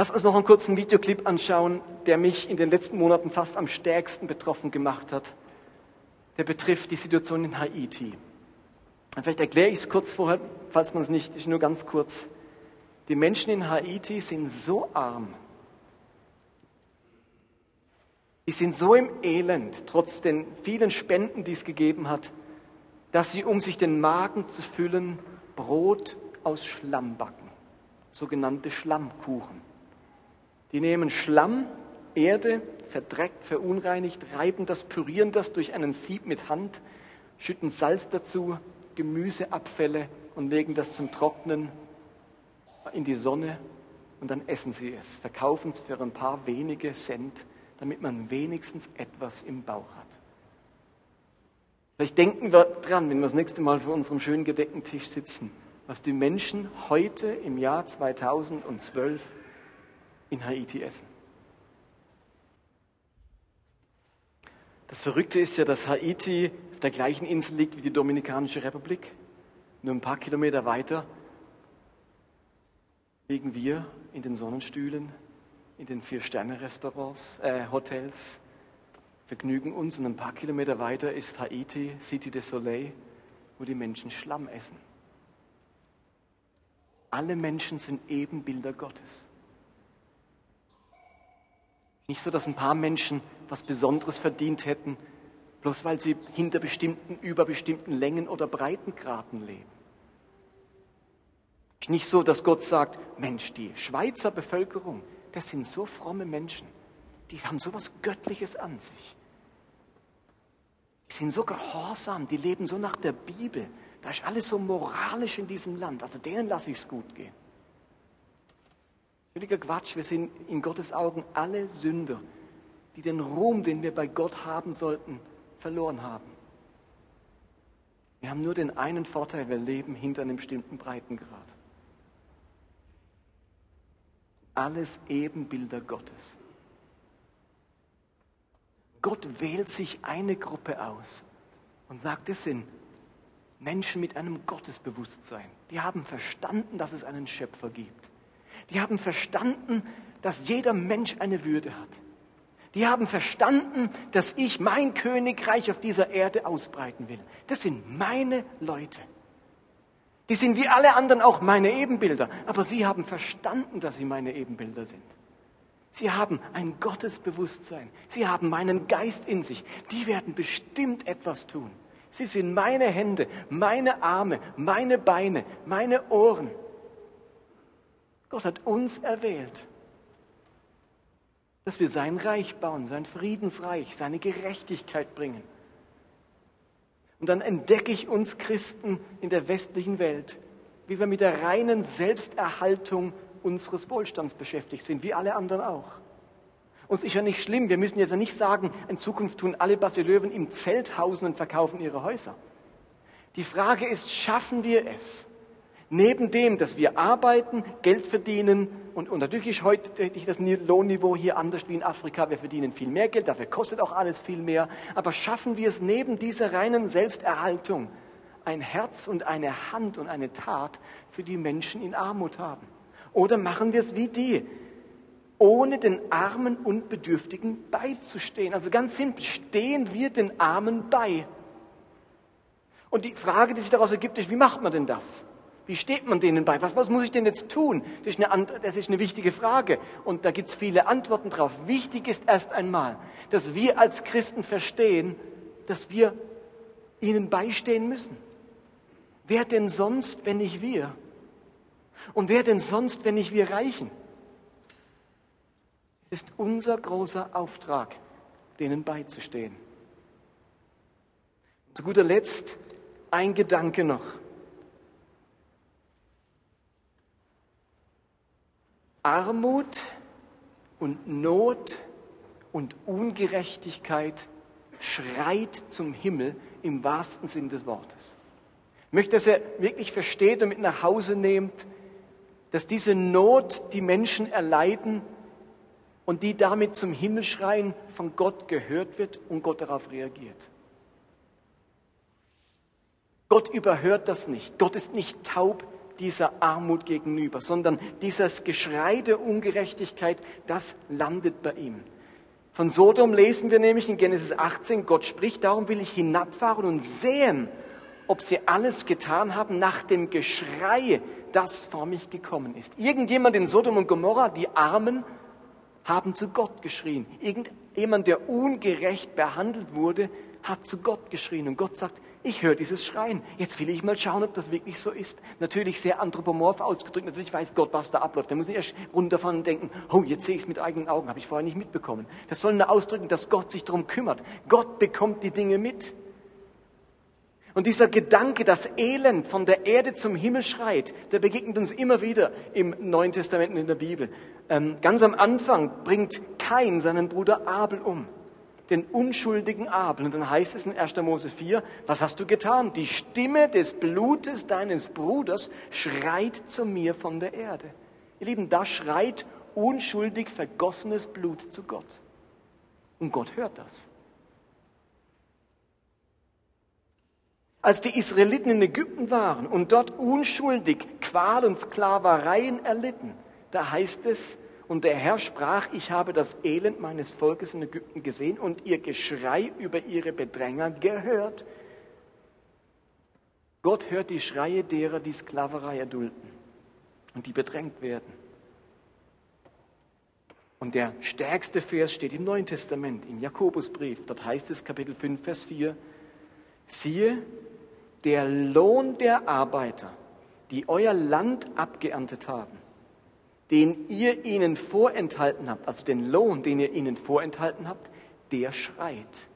Lass uns noch einen kurzen Videoclip anschauen, der mich in den letzten Monaten fast am stärksten betroffen gemacht hat. Der betrifft die Situation in Haiti. Vielleicht erkläre ich es kurz vorher, falls man es nicht, ist nur ganz kurz. Die Menschen in Haiti sind so arm, die sind so im Elend, trotz den vielen Spenden, die es gegeben hat, dass sie, um sich den Magen zu füllen, Brot aus Schlamm backen, sogenannte Schlammkuchen. Die nehmen Schlamm, Erde, verdreckt, verunreinigt, reiben das, pürieren das durch einen Sieb mit Hand, schütten Salz dazu, Gemüseabfälle und legen das zum Trocknen in die Sonne und dann essen sie es, verkaufen es für ein paar wenige Cent, damit man wenigstens etwas im Bauch hat. Vielleicht denken wir dran, wenn wir das nächste Mal vor unserem schön gedeckten Tisch sitzen, was die Menschen heute im Jahr 2012 in Haiti essen. Das Verrückte ist ja, dass Haiti auf der gleichen Insel liegt wie die Dominikanische Republik. Nur ein paar Kilometer weiter liegen wir in den Sonnenstühlen, in den Vier-Sterne-Restaurants, äh, Hotels, vergnügen uns und ein paar Kilometer weiter ist Haiti, City de Soleil, wo die Menschen Schlamm essen. Alle Menschen sind Ebenbilder Gottes. Nicht so, dass ein paar Menschen was Besonderes verdient hätten, bloß weil sie hinter bestimmten, über bestimmten Längen oder Breitengraden leben. Nicht so, dass Gott sagt, Mensch, die Schweizer Bevölkerung, das sind so fromme Menschen, die haben so was Göttliches an sich. Die sind so gehorsam, die leben so nach der Bibel. Da ist alles so moralisch in diesem Land. Also denen lasse ich es gut gehen. Völliger Quatsch, wir sind in Gottes Augen alle Sünder, die den Ruhm, den wir bei Gott haben sollten, verloren haben. Wir haben nur den einen Vorteil, wir leben hinter einem bestimmten Breitengrad. Alles Ebenbilder Gottes. Gott wählt sich eine Gruppe aus und sagt, es sind Menschen mit einem Gottesbewusstsein. Die haben verstanden, dass es einen Schöpfer gibt. Die haben verstanden, dass jeder Mensch eine Würde hat. Die haben verstanden, dass ich mein Königreich auf dieser Erde ausbreiten will. Das sind meine Leute. Die sind wie alle anderen auch meine Ebenbilder. Aber sie haben verstanden, dass sie meine Ebenbilder sind. Sie haben ein Gottesbewusstsein. Sie haben meinen Geist in sich. Die werden bestimmt etwas tun. Sie sind meine Hände, meine Arme, meine Beine, meine Ohren. Gott hat uns erwählt, dass wir sein Reich bauen, sein Friedensreich, seine Gerechtigkeit bringen. Und dann entdecke ich uns Christen in der westlichen Welt, wie wir mit der reinen Selbsterhaltung unseres Wohlstands beschäftigt sind, wie alle anderen auch. Uns ist ja nicht schlimm, wir müssen jetzt ja nicht sagen, in Zukunft tun alle Basilöwen im Zelt hausen und verkaufen ihre Häuser. Die Frage ist, schaffen wir es, Neben dem, dass wir arbeiten, Geld verdienen und, und natürlich ist heute das Lohnniveau hier anders wie in Afrika. Wir verdienen viel mehr Geld, dafür kostet auch alles viel mehr. Aber schaffen wir es neben dieser reinen Selbsterhaltung, ein Herz und eine Hand und eine Tat für die Menschen in Armut haben? Oder machen wir es wie die, ohne den Armen und Bedürftigen beizustehen? Also ganz simpel, stehen wir den Armen bei? Und die Frage, die sich daraus ergibt, ist, wie macht man denn das? Wie steht man denen bei? Was, was muss ich denn jetzt tun? Das ist, eine, das ist eine wichtige Frage. Und da gibt es viele Antworten drauf. Wichtig ist erst einmal, dass wir als Christen verstehen, dass wir ihnen beistehen müssen. Wer denn sonst, wenn nicht wir? Und wer denn sonst, wenn nicht wir Reichen? Es ist unser großer Auftrag, denen beizustehen. Zu guter Letzt ein Gedanke noch. Armut und Not und Ungerechtigkeit schreit zum Himmel im wahrsten Sinn des Wortes. Ich möchte, dass er wirklich versteht und mit nach Hause nehmt, dass diese Not, die Menschen erleiden und die damit zum Himmel schreien, von Gott gehört wird und Gott darauf reagiert. Gott überhört das nicht. Gott ist nicht taub dieser Armut gegenüber, sondern dieses Geschrei der Ungerechtigkeit, das landet bei ihm. Von Sodom lesen wir nämlich in Genesis 18, Gott spricht, darum will ich hinabfahren und sehen, ob sie alles getan haben nach dem Geschrei, das vor mich gekommen ist. Irgendjemand in Sodom und Gomorra, die Armen, haben zu Gott geschrien. Irgendjemand, der ungerecht behandelt wurde, hat zu Gott geschrien. Und Gott sagt, ich höre dieses Schreien. Jetzt will ich mal schauen, ob das wirklich so ist. Natürlich sehr anthropomorph ausgedrückt. Natürlich weiß Gott, was da abläuft. Da muss ich erst runterfahren und denken, oh, jetzt sehe ich es mit eigenen Augen. Habe ich vorher nicht mitbekommen. Das soll nur ausdrücken, dass Gott sich darum kümmert. Gott bekommt die Dinge mit. Und dieser Gedanke, das Elend von der Erde zum Himmel schreit, der begegnet uns immer wieder im Neuen Testament und in der Bibel. Ähm, ganz am Anfang bringt Kain seinen Bruder Abel um den unschuldigen Abel. Und dann heißt es in 1. Mose 4, was hast du getan? Die Stimme des Blutes deines Bruders schreit zu mir von der Erde. Ihr Lieben, da schreit unschuldig vergossenes Blut zu Gott. Und Gott hört das. Als die Israeliten in Ägypten waren und dort unschuldig Qual und Sklavereien erlitten, da heißt es, und der Herr sprach, ich habe das Elend meines Volkes in Ägypten gesehen und ihr Geschrei über ihre Bedränger gehört. Gott hört die Schreie derer, die Sklaverei erdulden und die bedrängt werden. Und der stärkste Vers steht im Neuen Testament, im Jakobusbrief. Dort heißt es Kapitel 5, Vers 4, siehe, der Lohn der Arbeiter, die euer Land abgeerntet haben, den ihr ihnen vorenthalten habt, also den Lohn, den ihr ihnen vorenthalten habt, der schreit.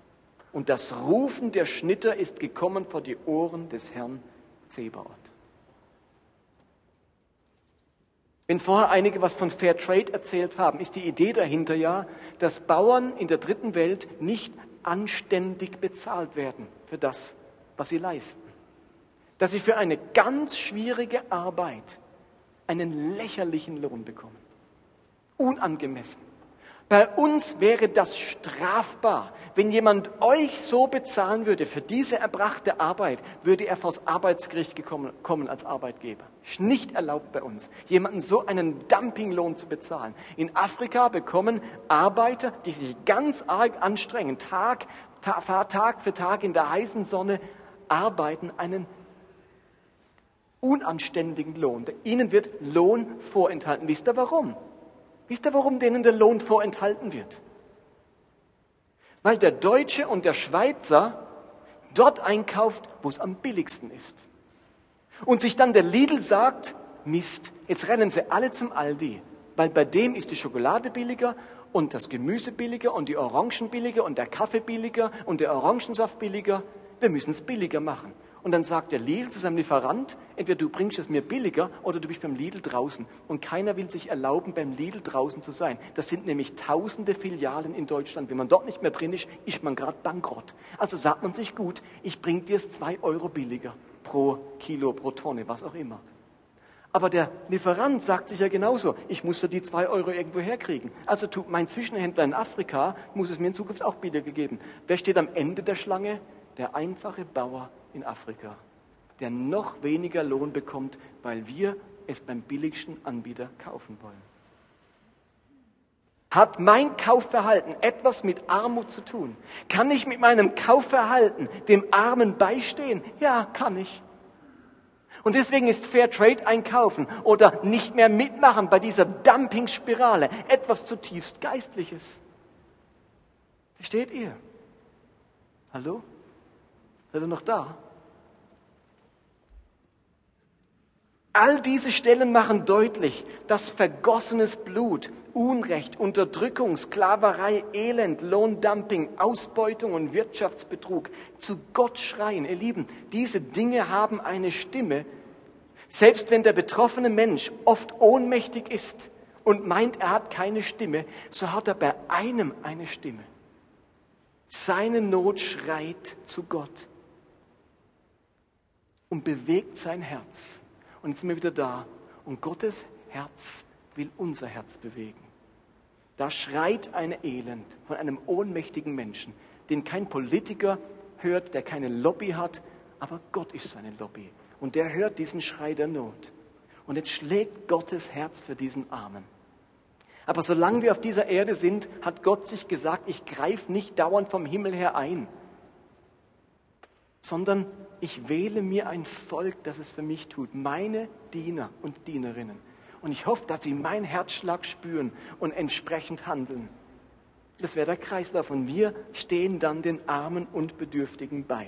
Und das Rufen der Schnitter ist gekommen vor die Ohren des Herrn Zebaoth. Wenn vorher einige was von Fair Trade erzählt haben, ist die Idee dahinter ja, dass Bauern in der dritten Welt nicht anständig bezahlt werden für das, was sie leisten. Dass sie für eine ganz schwierige Arbeit einen lächerlichen Lohn bekommen. Unangemessen. Bei uns wäre das strafbar. Wenn jemand euch so bezahlen würde für diese erbrachte Arbeit, würde er vors Arbeitsgericht gekommen, kommen als Arbeitgeber. Nicht erlaubt bei uns, jemanden so einen Dumpinglohn zu bezahlen. In Afrika bekommen Arbeiter, die sich ganz arg anstrengen, Tag, Tag für Tag in der heißen Sonne arbeiten, einen unanständigen Lohn. Ihnen wird Lohn vorenthalten. Wisst ihr warum? Wisst ihr, warum denen der Lohn vorenthalten wird? Weil der Deutsche und der Schweizer dort einkauft, wo es am billigsten ist. Und sich dann der Lidl sagt, Mist, jetzt rennen sie alle zum Aldi, weil bei dem ist die Schokolade billiger und das Gemüse billiger und die Orangen billiger und der Kaffee billiger und der Orangensaft billiger. Wir müssen es billiger machen. Und dann sagt der Lidl zu seinem Lieferant, entweder du bringst es mir billiger oder du bist beim Lidl draußen. Und keiner will sich erlauben, beim Lidl draußen zu sein. Das sind nämlich tausende Filialen in Deutschland. Wenn man dort nicht mehr drin ist, ist man gerade bankrott. Also sagt man sich gut, ich bringe dir es zwei Euro billiger pro Kilo, pro Tonne, was auch immer. Aber der Lieferant sagt sich ja genauso, ich muss die zwei Euro irgendwo herkriegen. Also tut mein Zwischenhändler in Afrika, muss es mir in Zukunft auch billiger geben. Wer steht am Ende der Schlange? Der einfache Bauer in Afrika, der noch weniger Lohn bekommt, weil wir es beim billigsten Anbieter kaufen wollen. Hat mein Kaufverhalten etwas mit Armut zu tun? Kann ich mit meinem Kaufverhalten dem Armen beistehen? Ja, kann ich. Und deswegen ist Fair Trade einkaufen oder nicht mehr mitmachen bei dieser Dumpingspirale etwas zutiefst Geistliches. Versteht ihr? Hallo? Seid ihr noch da? All diese Stellen machen deutlich, dass vergossenes Blut, Unrecht, Unterdrückung, Sklaverei, Elend, Lohndumping, Ausbeutung und Wirtschaftsbetrug zu Gott schreien. Ihr Lieben, diese Dinge haben eine Stimme, selbst wenn der betroffene Mensch oft ohnmächtig ist und meint, er hat keine Stimme, so hat er bei einem eine Stimme. Seine Not schreit zu Gott und bewegt sein Herz. Und jetzt sind wir wieder da. Und Gottes Herz will unser Herz bewegen. Da schreit ein Elend von einem ohnmächtigen Menschen, den kein Politiker hört, der keine Lobby hat, aber Gott ist seine Lobby. Und der hört diesen Schrei der Not. Und jetzt schlägt Gottes Herz für diesen Armen. Aber solange wir auf dieser Erde sind, hat Gott sich gesagt, ich greife nicht dauernd vom Himmel her ein, sondern ich wähle mir ein Volk, das es für mich tut, meine Diener und Dienerinnen. Und ich hoffe, dass sie meinen Herzschlag spüren und entsprechend handeln. Das wäre der Kreislauf. Und wir stehen dann den Armen und Bedürftigen bei.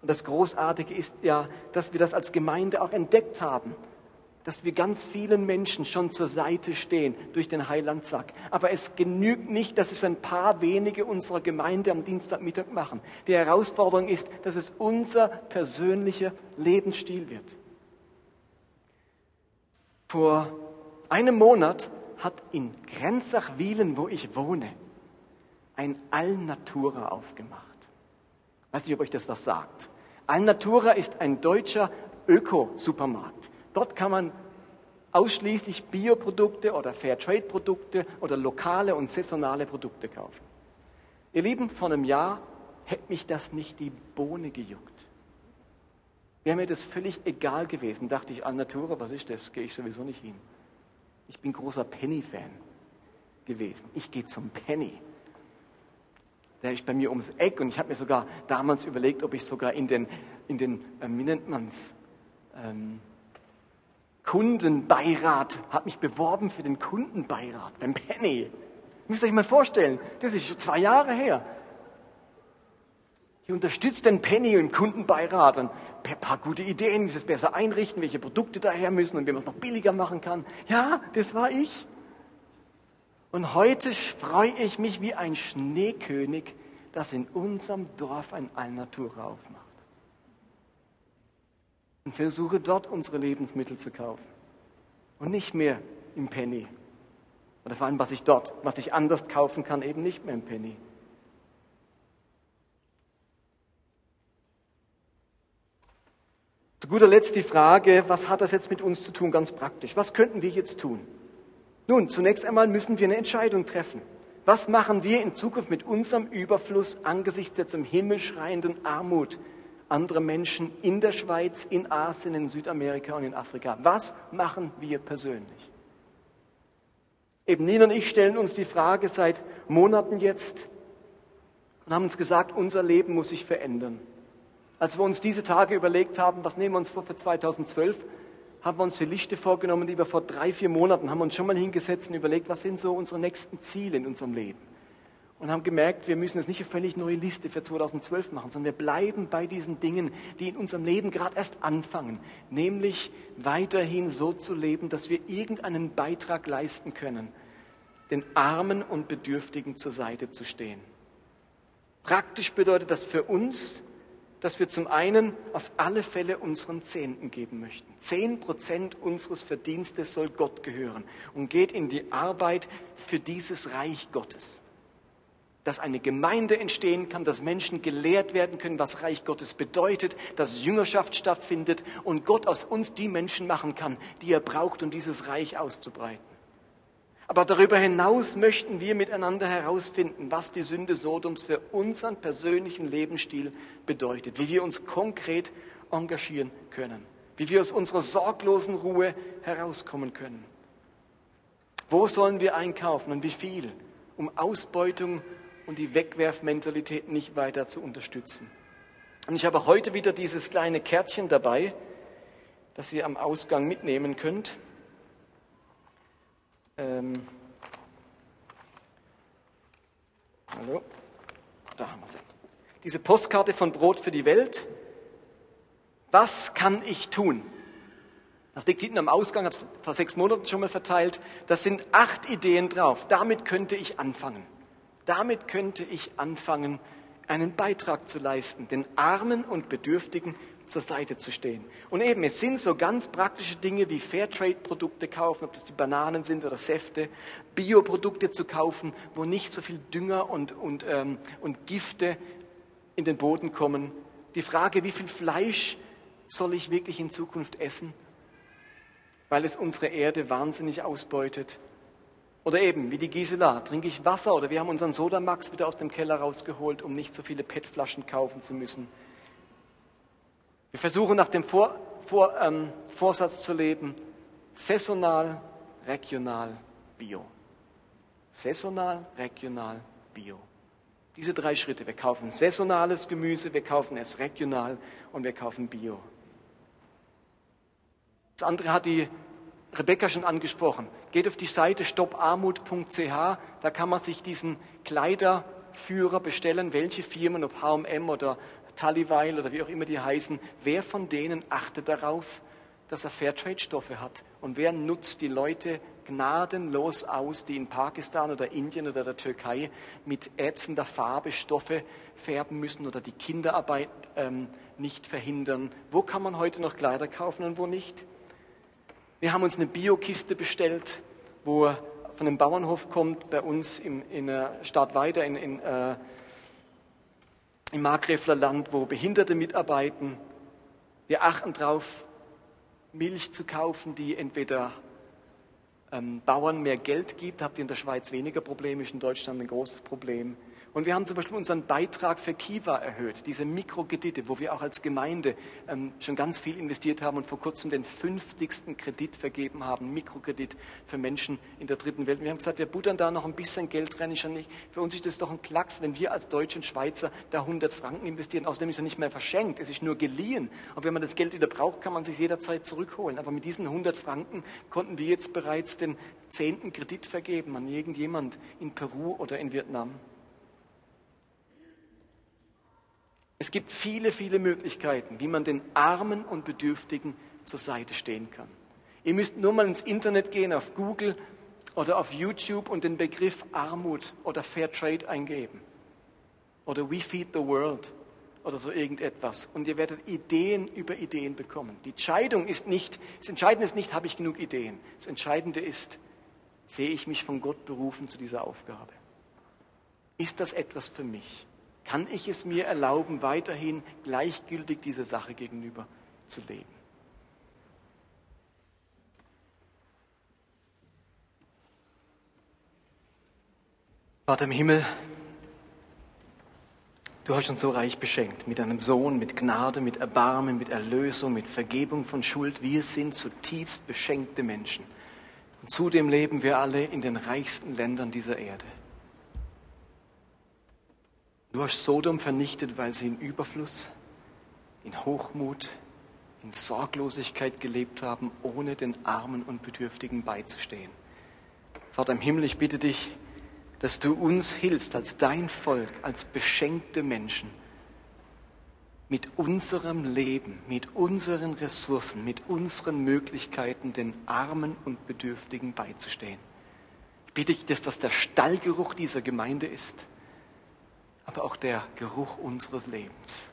Und das Großartige ist ja, dass wir das als Gemeinde auch entdeckt haben dass wir ganz vielen Menschen schon zur Seite stehen durch den Heilandsack. Aber es genügt nicht, dass es ein paar wenige unserer Gemeinde am Dienstagmittag machen. Die Herausforderung ist, dass es unser persönlicher Lebensstil wird. Vor einem Monat hat in Grenzach-Wielen, wo ich wohne, ein Alnatura aufgemacht. Ich weiß nicht, ob euch das was sagt. Alnatura ist ein deutscher Ökosupermarkt. Dort kann man ausschließlich Bioprodukte oder Fairtrade-Produkte oder lokale und saisonale Produkte kaufen. Ihr Lieben, vor einem Jahr hätte mich das nicht die Bohne gejuckt. Wäre mir das völlig egal gewesen, dachte ich, an Natura, was ist das? Gehe ich sowieso nicht hin. Ich bin großer Penny-Fan gewesen. Ich gehe zum Penny. Der ist bei mir ums Eck und ich habe mir sogar damals überlegt, ob ich sogar in den, in den äh, wie nennt man's, ähm, Kundenbeirat, habe mich beworben für den Kundenbeirat beim Penny. Müsst ihr euch mal vorstellen, das ist schon zwei Jahre her. Ich unterstütze den Penny im Kundenbeirat und ein paar gute Ideen, wie sie es besser einrichten, welche Produkte daher müssen und wie man es noch billiger machen kann. Ja, das war ich. Und heute freue ich mich wie ein Schneekönig, dass in unserem Dorf ein Allnatura aufmacht und versuche dort unsere Lebensmittel zu kaufen. Und nicht mehr im Penny. Oder vor allem, was ich dort, was ich anders kaufen kann, eben nicht mehr im Penny. Zu guter Letzt die Frage, was hat das jetzt mit uns zu tun, ganz praktisch? Was könnten wir jetzt tun? Nun, zunächst einmal müssen wir eine Entscheidung treffen. Was machen wir in Zukunft mit unserem Überfluss angesichts der zum Himmel schreienden Armut, andere Menschen in der Schweiz, in Asien, in Südamerika und in Afrika. Was machen wir persönlich? Eben Nina und ich stellen uns die Frage seit Monaten jetzt und haben uns gesagt, unser Leben muss sich verändern. Als wir uns diese Tage überlegt haben, was nehmen wir uns vor für 2012, haben wir uns die Liste vorgenommen, die wir vor drei, vier Monaten haben uns schon mal hingesetzt und überlegt, was sind so unsere nächsten Ziele in unserem Leben und haben gemerkt, wir müssen jetzt nicht eine völlig neue Liste für 2012 machen, sondern wir bleiben bei diesen Dingen, die in unserem Leben gerade erst anfangen, nämlich weiterhin so zu leben, dass wir irgendeinen Beitrag leisten können, den Armen und Bedürftigen zur Seite zu stehen. Praktisch bedeutet das für uns, dass wir zum einen auf alle Fälle unseren Zehnten geben möchten. Zehn Prozent unseres Verdienstes soll Gott gehören und geht in die Arbeit für dieses Reich Gottes dass eine Gemeinde entstehen kann, dass Menschen gelehrt werden können, was Reich Gottes bedeutet, dass Jüngerschaft stattfindet und Gott aus uns die Menschen machen kann, die er braucht, um dieses Reich auszubreiten. Aber darüber hinaus möchten wir miteinander herausfinden, was die Sünde Sodoms für unseren persönlichen Lebensstil bedeutet, wie wir uns konkret engagieren können, wie wir aus unserer sorglosen Ruhe herauskommen können. Wo sollen wir einkaufen und wie viel, um Ausbeutung und die Wegwerfmentalität nicht weiter zu unterstützen. Und ich habe heute wieder dieses kleine Kärtchen dabei, das ihr am Ausgang mitnehmen könnt. Ähm, hallo, da haben wir sie. Diese Postkarte von Brot für die Welt. Was kann ich tun? Das liegt hinten am Ausgang, habe es vor sechs Monaten schon mal verteilt. Das sind acht Ideen drauf. Damit könnte ich anfangen. Damit könnte ich anfangen, einen Beitrag zu leisten, den Armen und Bedürftigen zur Seite zu stehen. Und eben, es sind so ganz praktische Dinge wie Fairtrade-Produkte kaufen, ob das die Bananen sind oder Säfte, Bioprodukte zu kaufen, wo nicht so viel Dünger und, und, ähm, und Gifte in den Boden kommen. Die Frage, wie viel Fleisch soll ich wirklich in Zukunft essen, weil es unsere Erde wahnsinnig ausbeutet. Oder eben, wie die Gisela, trinke ich Wasser oder wir haben unseren Sodamax wieder aus dem Keller rausgeholt, um nicht so viele PET-Flaschen kaufen zu müssen. Wir versuchen nach dem Vor, Vor, ähm, Vorsatz zu leben, saisonal, regional, bio. Saisonal, regional, bio. Diese drei Schritte. Wir kaufen saisonales Gemüse, wir kaufen es regional und wir kaufen bio. Das andere hat die Rebecca schon angesprochen. Geht auf die Seite stopparmut.ch, da kann man sich diesen Kleiderführer bestellen, welche Firmen, ob H&M oder Tallyweil oder wie auch immer die heißen, wer von denen achtet darauf, dass er Fairtrade-Stoffe hat? Und wer nutzt die Leute gnadenlos aus, die in Pakistan oder Indien oder der Türkei mit ätzender Farbe Stoffe färben müssen oder die Kinderarbeit ähm, nicht verhindern? Wo kann man heute noch Kleider kaufen und wo nicht? Wir haben uns eine Biokiste bestellt, wo von einem Bauernhof kommt, bei uns im, in der Stadt weiter in, in äh, im Markgräfler Land, wo Behinderte mitarbeiten. Wir achten darauf, Milch zu kaufen, die entweder ähm, Bauern mehr Geld gibt, habt ihr in der Schweiz weniger Probleme, ist in Deutschland ein großes Problem. Und wir haben zum Beispiel unseren Beitrag für Kiva erhöht, diese Mikrokredite, wo wir auch als Gemeinde ähm, schon ganz viel investiert haben und vor kurzem den 50. Kredit vergeben haben, Mikrokredit für Menschen in der dritten Welt. Wir haben gesagt, wir buttern da noch ein bisschen Geld rein. Schon nicht. Für uns ist das doch ein Klacks, wenn wir als Deutsche und Schweizer da 100 Franken investieren. Außerdem ist er nicht mehr verschenkt, es ist nur geliehen. Und wenn man das Geld wieder braucht, kann man sich jederzeit zurückholen. Aber mit diesen 100 Franken konnten wir jetzt bereits den zehnten Kredit vergeben an irgendjemand in Peru oder in Vietnam. Es gibt viele, viele Möglichkeiten, wie man den Armen und Bedürftigen zur Seite stehen kann. Ihr müsst nur mal ins Internet gehen, auf Google oder auf YouTube und den Begriff Armut oder Fair Trade eingeben. Oder We Feed the World oder so irgendetwas. Und ihr werdet Ideen über Ideen bekommen. Die Entscheidung ist nicht, das Entscheidende ist nicht, habe ich genug Ideen. Das Entscheidende ist, sehe ich mich von Gott berufen zu dieser Aufgabe? Ist das etwas für mich? Kann ich es mir erlauben, weiterhin gleichgültig dieser Sache gegenüber zu leben? Vater im Himmel, du hast uns so reich beschenkt mit deinem Sohn, mit Gnade, mit Erbarmen, mit Erlösung, mit Vergebung von Schuld. Wir sind zutiefst beschenkte Menschen. Und zudem leben wir alle in den reichsten Ländern dieser Erde. Du hast Sodom vernichtet, weil sie in Überfluss, in Hochmut, in Sorglosigkeit gelebt haben, ohne den Armen und Bedürftigen beizustehen. Vater im Himmel, ich bitte dich, dass du uns hilfst als dein Volk, als beschenkte Menschen, mit unserem Leben, mit unseren Ressourcen, mit unseren Möglichkeiten den Armen und Bedürftigen beizustehen. Ich bitte dich, dass das der Stallgeruch dieser Gemeinde ist aber auch der Geruch unseres Lebens.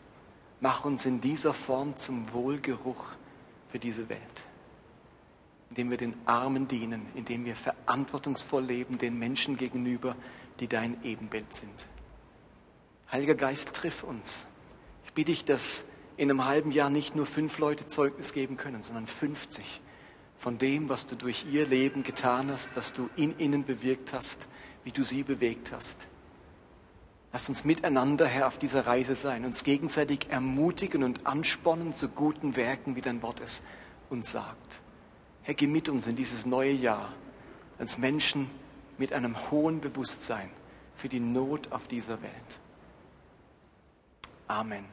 Mach uns in dieser Form zum Wohlgeruch für diese Welt, indem wir den Armen dienen, indem wir verantwortungsvoll leben den Menschen gegenüber, die dein Ebenbild sind. Heiliger Geist, triff uns. Ich bitte dich, dass in einem halben Jahr nicht nur fünf Leute Zeugnis geben können, sondern 50 von dem, was du durch ihr Leben getan hast, was du in ihnen bewirkt hast, wie du sie bewegt hast. Lass uns miteinander, Herr, auf dieser Reise sein, uns gegenseitig ermutigen und anspornen zu guten Werken, wie dein Wort es uns sagt. Herr, geh mit uns in dieses neue Jahr als Menschen mit einem hohen Bewusstsein für die Not auf dieser Welt. Amen.